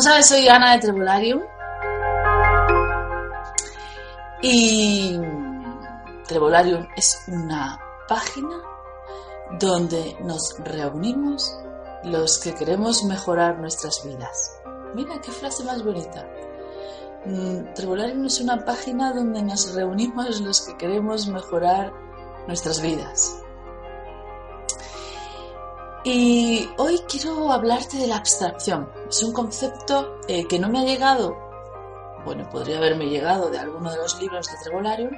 Como sabes, soy Ana de Trevolarium. Y Trevolarium es una página donde nos reunimos los que queremos mejorar nuestras vidas. Mira qué frase más bonita. Mm, Trevolarium es una página donde nos reunimos los que queremos mejorar nuestras vidas. Y hoy quiero hablarte de la abstracción. Es un concepto eh, que no me ha llegado, bueno, podría haberme llegado de alguno de los libros de Trevolarium,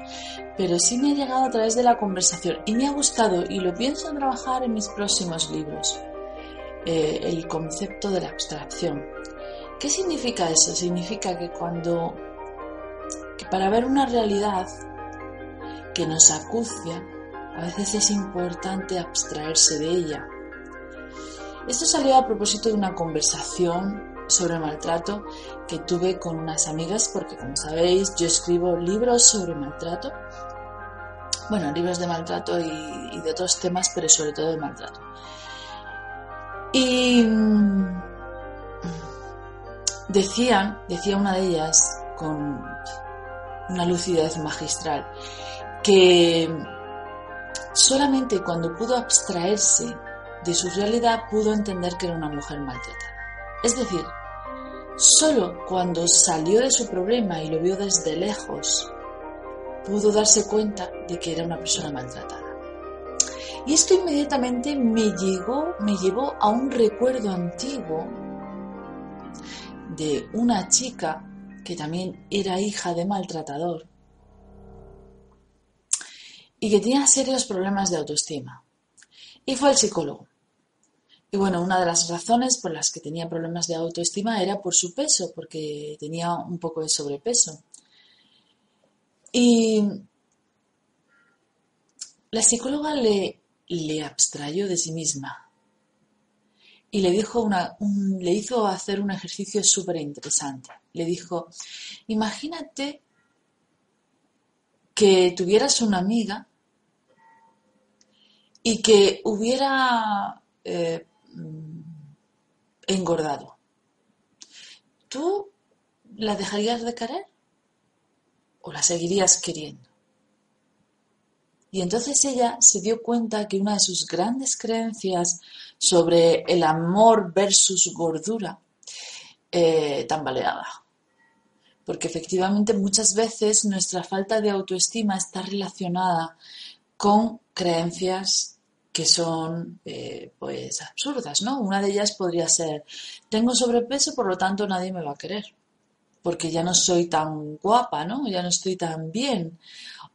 pero sí me ha llegado a través de la conversación y me ha gustado y lo pienso trabajar en mis próximos libros. Eh, el concepto de la abstracción. ¿Qué significa eso? Significa que cuando, que para ver una realidad que nos acucia, a veces es importante abstraerse de ella esto salió a propósito de una conversación sobre maltrato que tuve con unas amigas, porque como sabéis, yo escribo libros sobre maltrato. Bueno, libros de maltrato y, de otros temas, pero sobre todo de maltrato. Y mm, decían, decía una de ellas con una lucidez magistral, que solamente cuando pudo abstraerse de su realidad pudo entender que era una mujer maltratada. Es decir, solo cuando salió de su problema y lo vio desde lejos, pudo darse cuenta de que era una persona maltratada. Y esto inmediatamente me llegó, me llevó a un recuerdo antiguo de una chica que también era hija de maltratador y que tenía serios problemas de autoestima. Y fue al psicólogo. Y bueno, una de las razones por las que tenía problemas de autoestima era por su peso, porque tenía un poco de sobrepeso. Y la psicóloga le, le abstrayó de sí misma y le, dijo una, le hizo hacer un ejercicio súper interesante. Le dijo, imagínate que tuvieras una amiga y que hubiera eh, engordado, ¿tú la dejarías de querer o la seguirías queriendo? Y entonces ella se dio cuenta que una de sus grandes creencias sobre el amor versus gordura eh, tambaleaba. Porque efectivamente muchas veces nuestra falta de autoestima está relacionada con creencias que son eh, pues absurdas, ¿no? Una de ellas podría ser, tengo sobrepeso, por lo tanto nadie me va a querer, porque ya no soy tan guapa, ¿no? Ya no estoy tan bien.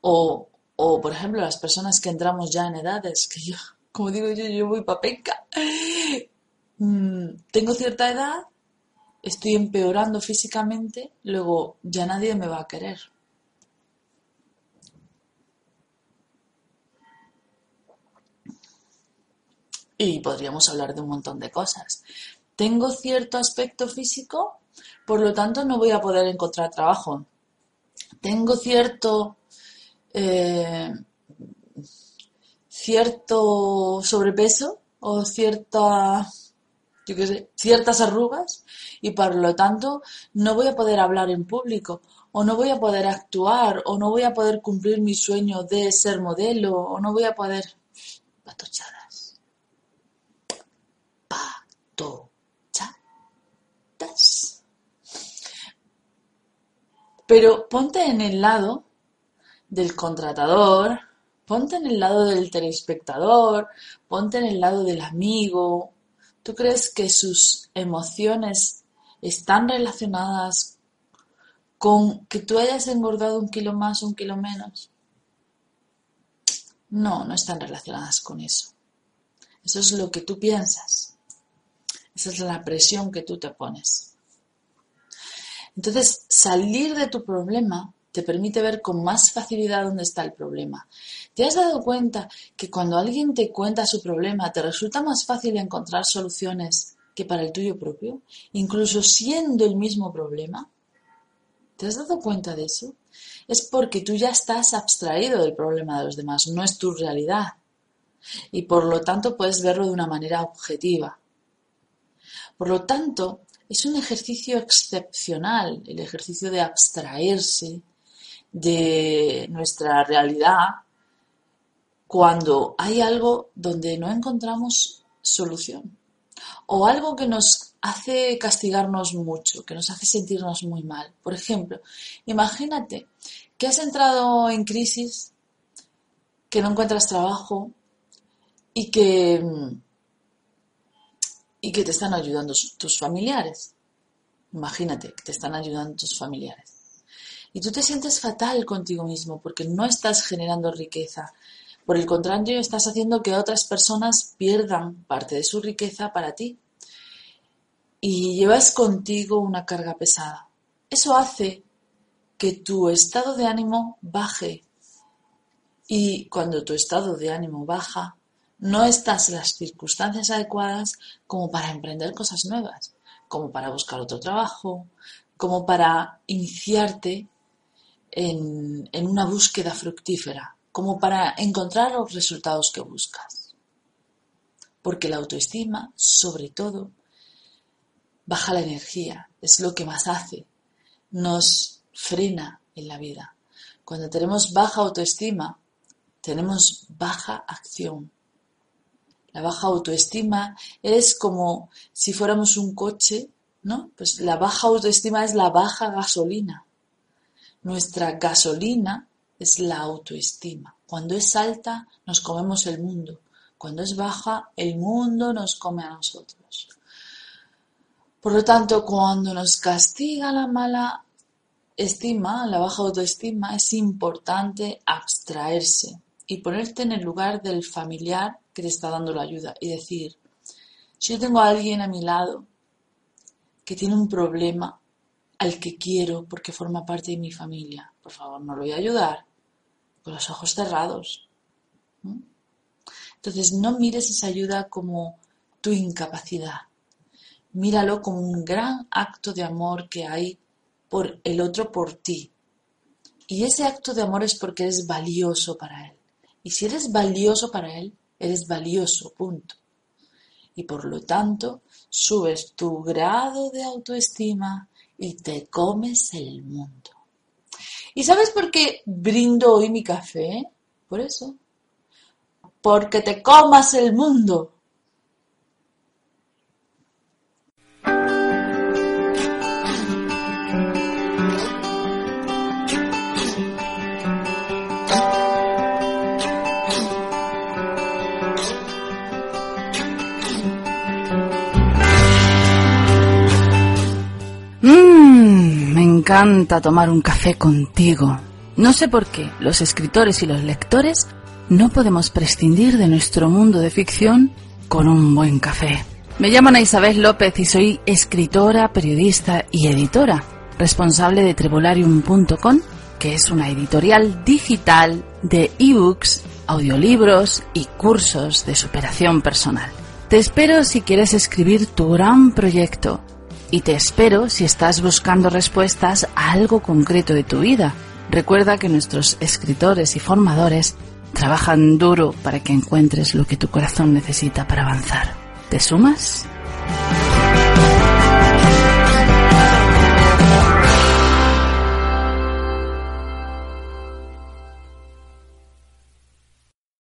O, o por ejemplo, las personas que entramos ya en edades, que yo, como digo yo, yo voy papenca. Mm, tengo cierta edad, estoy empeorando físicamente, luego ya nadie me va a querer. Y podríamos hablar de un montón de cosas. Tengo cierto aspecto físico, por lo tanto no voy a poder encontrar trabajo. Tengo cierto, eh, cierto sobrepeso o cierta, yo qué sé, ciertas arrugas y por lo tanto no voy a poder hablar en público o no voy a poder actuar o no voy a poder cumplir mi sueño de ser modelo o no voy a poder Pero ponte en el lado del contratador, ponte en el lado del telespectador, ponte en el lado del amigo. ¿Tú crees que sus emociones están relacionadas con que tú hayas engordado un kilo más un kilo menos? No, no están relacionadas con eso. Eso es lo que tú piensas. Esa es la presión que tú te pones. Entonces, salir de tu problema te permite ver con más facilidad dónde está el problema. ¿Te has dado cuenta que cuando alguien te cuenta su problema te resulta más fácil encontrar soluciones que para el tuyo propio, incluso siendo el mismo problema? ¿Te has dado cuenta de eso? Es porque tú ya estás abstraído del problema de los demás, no es tu realidad. Y por lo tanto puedes verlo de una manera objetiva. Por lo tanto, es un ejercicio excepcional, el ejercicio de abstraerse de nuestra realidad cuando hay algo donde no encontramos solución o algo que nos hace castigarnos mucho, que nos hace sentirnos muy mal. Por ejemplo, imagínate que has entrado en crisis, que no encuentras trabajo y que, y que te están ayudando tus familiares. Imagínate que te están ayudando tus familiares. Y tú te sientes fatal contigo mismo porque no estás generando riqueza. Por el contrario, estás haciendo que otras personas pierdan parte de su riqueza para ti. Y llevas contigo una carga pesada. Eso hace que tu estado de ánimo baje. Y cuando tu estado de ánimo baja, no estás en las circunstancias adecuadas como para emprender cosas nuevas, como para buscar otro trabajo, como para iniciarte en, en una búsqueda fructífera, como para encontrar los resultados que buscas. Porque la autoestima, sobre todo, baja la energía, es lo que más hace, nos frena en la vida. Cuando tenemos baja autoestima, tenemos baja acción. La baja autoestima es como si fuéramos un coche, ¿no? Pues la baja autoestima es la baja gasolina. Nuestra gasolina es la autoestima. Cuando es alta, nos comemos el mundo. Cuando es baja, el mundo nos come a nosotros. Por lo tanto, cuando nos castiga la mala estima, la baja autoestima, es importante abstraerse y ponerte en el lugar del familiar que te está dando la ayuda y decir, si yo tengo a alguien a mi lado que tiene un problema al que quiero porque forma parte de mi familia, por favor, no lo voy a ayudar con los ojos cerrados. Entonces, no mires esa ayuda como tu incapacidad. Míralo como un gran acto de amor que hay por el otro por ti. Y ese acto de amor es porque eres valioso para él. Y si eres valioso para él, eres valioso, punto. Y por lo tanto, subes tu grado de autoestima y te comes el mundo. ¿Y sabes por qué brindo hoy mi café? Por eso. Porque te comas el mundo. Encanta tomar un café contigo. No sé por qué los escritores y los lectores no podemos prescindir de nuestro mundo de ficción con un buen café. Me llamo Ana Isabel López y soy escritora, periodista y editora, responsable de Trebularium.com, que es una editorial digital de ebooks, audiolibros y cursos de superación personal. Te espero si quieres escribir tu gran proyecto y te espero si estás buscando respuestas a algo concreto de tu vida. Recuerda que nuestros escritores y formadores trabajan duro para que encuentres lo que tu corazón necesita para avanzar. ¿Te sumas?